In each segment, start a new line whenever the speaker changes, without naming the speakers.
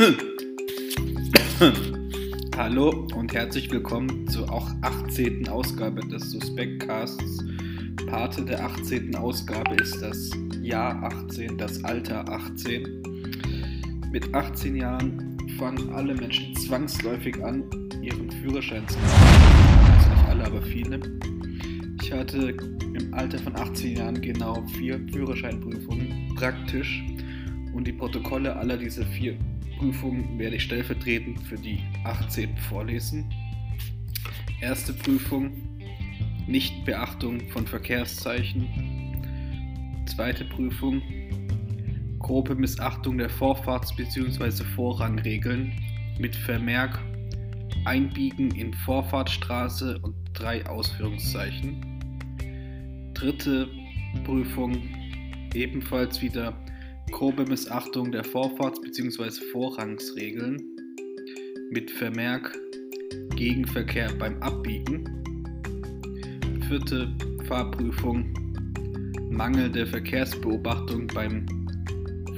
Hallo und herzlich willkommen zur auch 18. Ausgabe des Suspektcasts. Pate der 18. Ausgabe ist das Jahr 18, das Alter 18. Mit 18 Jahren fangen alle Menschen zwangsläufig an, ihren Führerschein zu machen. Also nicht alle, aber viele. Ich hatte im Alter von 18 Jahren genau vier Führerscheinprüfungen praktisch und die Protokolle aller dieser vier Prüfungen werde ich stellvertretend für die 18 vorlesen. Erste Prüfung, Nichtbeachtung von Verkehrszeichen. Zweite Prüfung, grobe Missachtung der Vorfahrts- bzw. Vorrangregeln mit Vermerk Einbiegen in Vorfahrtsstraße und drei Ausführungszeichen. Dritte Prüfung, ebenfalls wieder grobe Missachtung der Vorfahrts- bzw. Vorrangsregeln mit Vermerk Gegenverkehr beim Abbiegen. Vierte Fahrprüfung mangelnde Verkehrsbeobachtung beim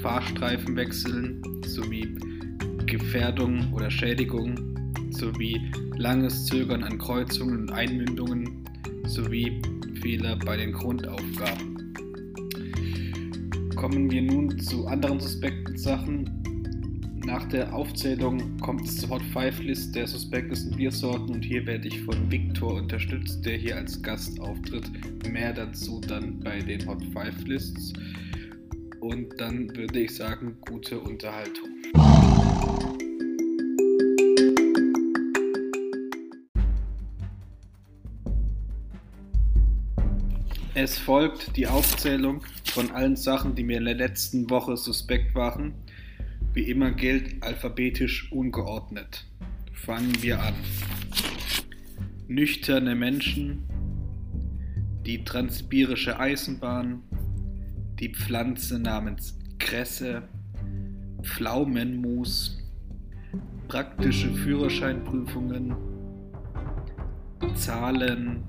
Fahrstreifenwechseln sowie Gefährdung oder Schädigung sowie langes Zögern an Kreuzungen und Einmündungen sowie Fehler bei den Grundaufgaben. Kommen wir nun zu anderen suspekten Sachen. Nach der Aufzählung kommt es zur Hot 5 List der suspektesten Biersorten und hier werde ich von Victor unterstützt, der hier als Gast auftritt. Mehr dazu dann bei den Hot 5 Lists. Und dann würde ich sagen, gute Unterhaltung. Es folgt die Aufzählung von allen Sachen, die mir in der letzten Woche suspekt waren. Wie immer gilt alphabetisch ungeordnet. Fangen wir an. Nüchterne Menschen, die transpirische Eisenbahn, die Pflanze namens Kresse, Pflaumenmus, praktische Führerscheinprüfungen, Zahlen,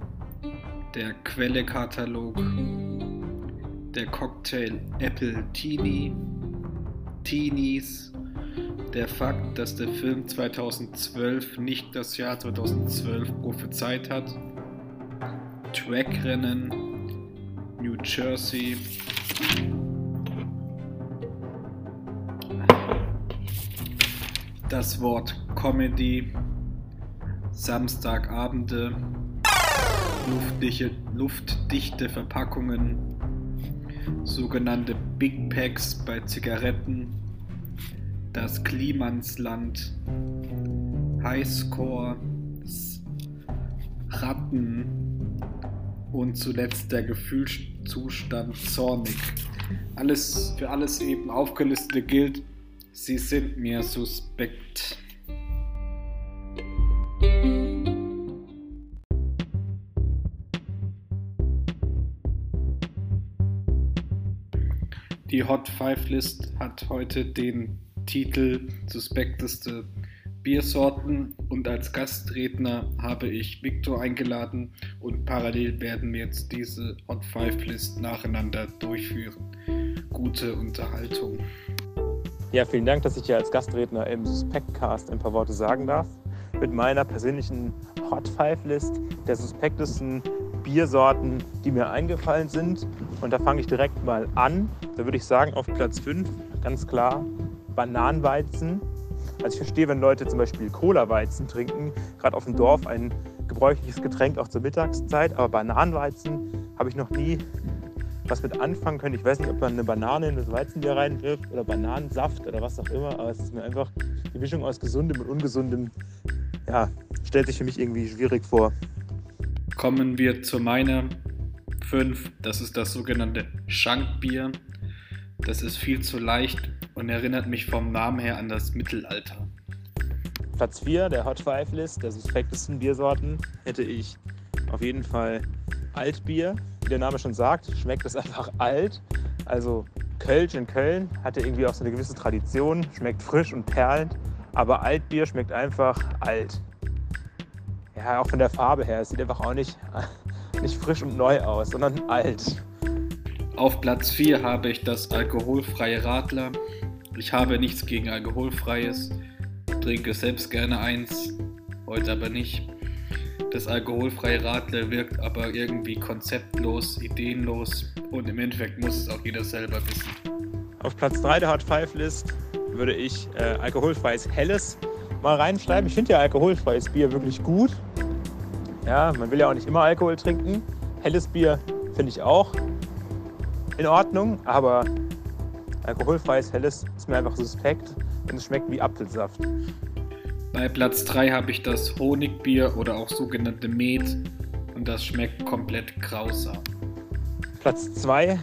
der Quellekatalog, der Cocktail Apple Teenie, Teenies, der Fakt, dass der Film 2012 nicht das Jahr 2012 prophezeit hat, Trackrennen, New Jersey, das Wort Comedy, Samstagabende, luftdichte, luftdichte Verpackungen, sogenannte Big Packs bei Zigaretten, das Klimansland, Highscore, Ratten und zuletzt der Gefühlszustand zornig. Alles für alles eben aufgelistete gilt, sie sind mir suspekt. Die Hot 5 List hat heute den Titel Suspekteste Biersorten und als Gastredner habe ich Victor eingeladen und parallel werden wir jetzt diese Hot 5 List nacheinander durchführen. Gute Unterhaltung.
Ja, vielen Dank, dass ich hier als Gastredner im Suspektcast ein paar Worte sagen darf. Mit meiner persönlichen Hot 5 List der suspektesten Biersorten, die mir eingefallen sind. Und da fange ich direkt mal an. Da würde ich sagen, auf Platz 5 ganz klar Bananenweizen. Also ich verstehe, wenn Leute zum Beispiel Cola-Weizen trinken, gerade auf dem Dorf ein gebräuchliches Getränk auch zur Mittagszeit, aber Bananenweizen habe ich noch nie was mit anfangen können. Ich weiß nicht, ob man eine Banane in das Weizenbier reinwirft oder Bananensaft oder was auch immer, aber es ist mir einfach die Mischung aus gesundem und ungesundem, ja, stellt sich für mich irgendwie schwierig vor.
Kommen wir zu meiner 5. Das ist das sogenannte Schankbier. Das ist viel zu leicht und erinnert mich vom Namen her an das Mittelalter.
Platz 4 der Hot Five List der suspektesten Biersorten hätte ich auf jeden Fall Altbier. Wie der Name schon sagt, schmeckt es einfach alt. Also Kölsch in Köln hatte irgendwie auch so eine gewisse Tradition, schmeckt frisch und perlend, aber Altbier schmeckt einfach alt ja, auch von der Farbe her. Es sieht einfach auch nicht, nicht frisch und neu aus, sondern alt.
Auf Platz 4 habe ich das alkoholfreie Radler. Ich habe nichts gegen alkoholfreies, trinke selbst gerne eins, heute aber nicht. Das alkoholfreie Radler wirkt aber irgendwie konzeptlos, ideenlos und im Endeffekt muss es auch jeder selber wissen.
Auf Platz 3 der Hot Five List würde ich äh, alkoholfreies Helles mal reinschreiben. Ich finde ja alkoholfreies Bier wirklich gut. Ja, man will ja auch nicht immer Alkohol trinken. Helles Bier finde ich auch in Ordnung, aber alkoholfreies Helles ist mir einfach suspekt und es schmeckt wie Apfelsaft.
Bei Platz 3 habe ich das Honigbier oder auch sogenannte Met und das schmeckt komplett grausam.
Platz 2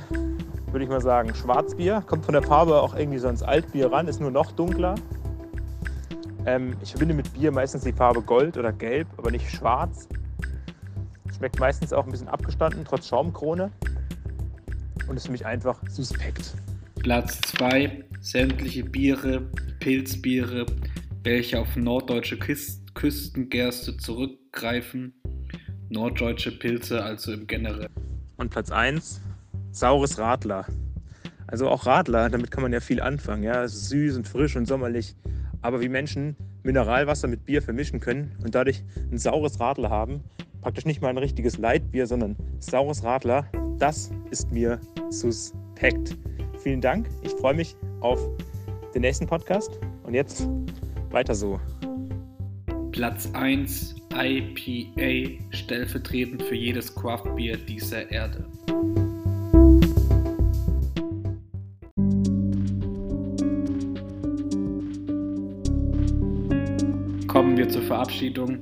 würde ich mal sagen Schwarzbier. Kommt von der Farbe auch irgendwie so ins Altbier ran, ist nur noch dunkler. Ähm, ich verbinde mit Bier meistens die Farbe Gold oder Gelb, aber nicht schwarz. Schmeckt meistens auch ein bisschen abgestanden, trotz Schaumkrone. Und ist für mich einfach suspekt.
Platz 2 sämtliche Biere, Pilzbiere, welche auf norddeutsche Küstengerste zurückgreifen. Norddeutsche Pilze also im Generell.
Und Platz 1, saures Radler. Also auch Radler, damit kann man ja viel anfangen. Ja? Es ist süß und frisch und sommerlich. Aber wie Menschen Mineralwasser mit Bier vermischen können und dadurch ein saures Radler haben, praktisch nicht mal ein richtiges Leitbier, sondern saures Radler, das ist mir suspekt. Vielen Dank. Ich freue mich auf den nächsten Podcast. Und jetzt weiter so.
Platz 1 IPA, stellvertretend für jedes Craftbier dieser Erde. Kommen wir zur Verabschiedung.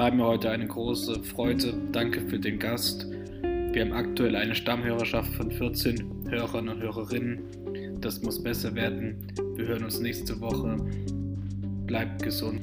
War mir heute eine große Freude. Danke für den Gast. Wir haben aktuell eine Stammhörerschaft von 14 Hörern und Hörerinnen. Das muss besser werden. Wir hören uns nächste Woche. Bleibt gesund.